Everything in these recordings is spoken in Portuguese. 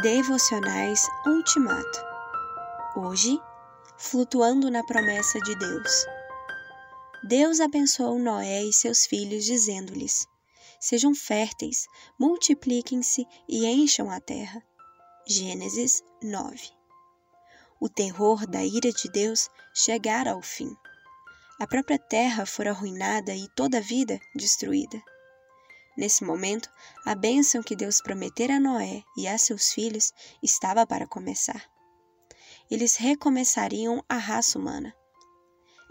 Devocionais Ultimato. Hoje, flutuando na promessa de Deus. Deus abençoou Noé e seus filhos, dizendo-lhes: Sejam férteis, multipliquem-se e encham a terra. Gênesis 9. O terror da ira de Deus chegara ao fim. A própria terra fora arruinada e toda a vida destruída. Nesse momento, a bênção que Deus prometera a Noé e a seus filhos estava para começar. Eles recomeçariam a raça humana.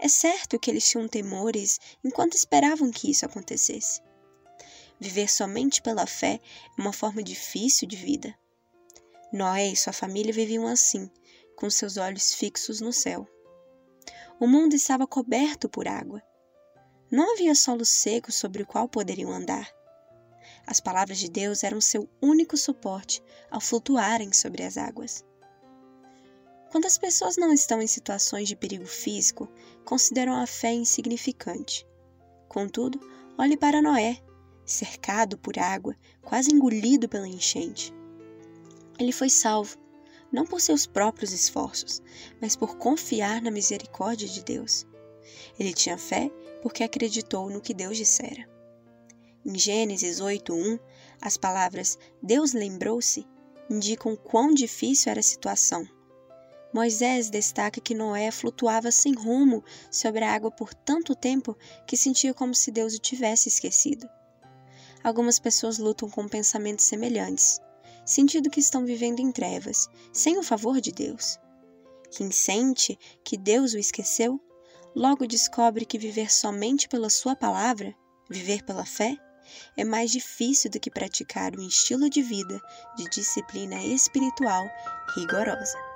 É certo que eles tinham temores enquanto esperavam que isso acontecesse. Viver somente pela fé é uma forma difícil de vida. Noé e sua família viviam assim, com seus olhos fixos no céu. O mundo estava coberto por água. Não havia solo seco sobre o qual poderiam andar. As palavras de Deus eram seu único suporte ao flutuarem sobre as águas. Quando as pessoas não estão em situações de perigo físico, consideram a fé insignificante. Contudo, olhe para Noé, cercado por água, quase engolido pela enchente. Ele foi salvo, não por seus próprios esforços, mas por confiar na misericórdia de Deus. Ele tinha fé porque acreditou no que Deus dissera. Em Gênesis 8:1, as palavras Deus lembrou-se indicam quão difícil era a situação. Moisés destaca que Noé flutuava sem rumo sobre a água por tanto tempo que sentia como se Deus o tivesse esquecido. Algumas pessoas lutam com pensamentos semelhantes, sentindo que estão vivendo em trevas, sem o favor de Deus. Quem sente que Deus o esqueceu, logo descobre que viver somente pela Sua palavra, viver pela fé, é mais difícil do que praticar um estilo de vida de disciplina espiritual rigorosa.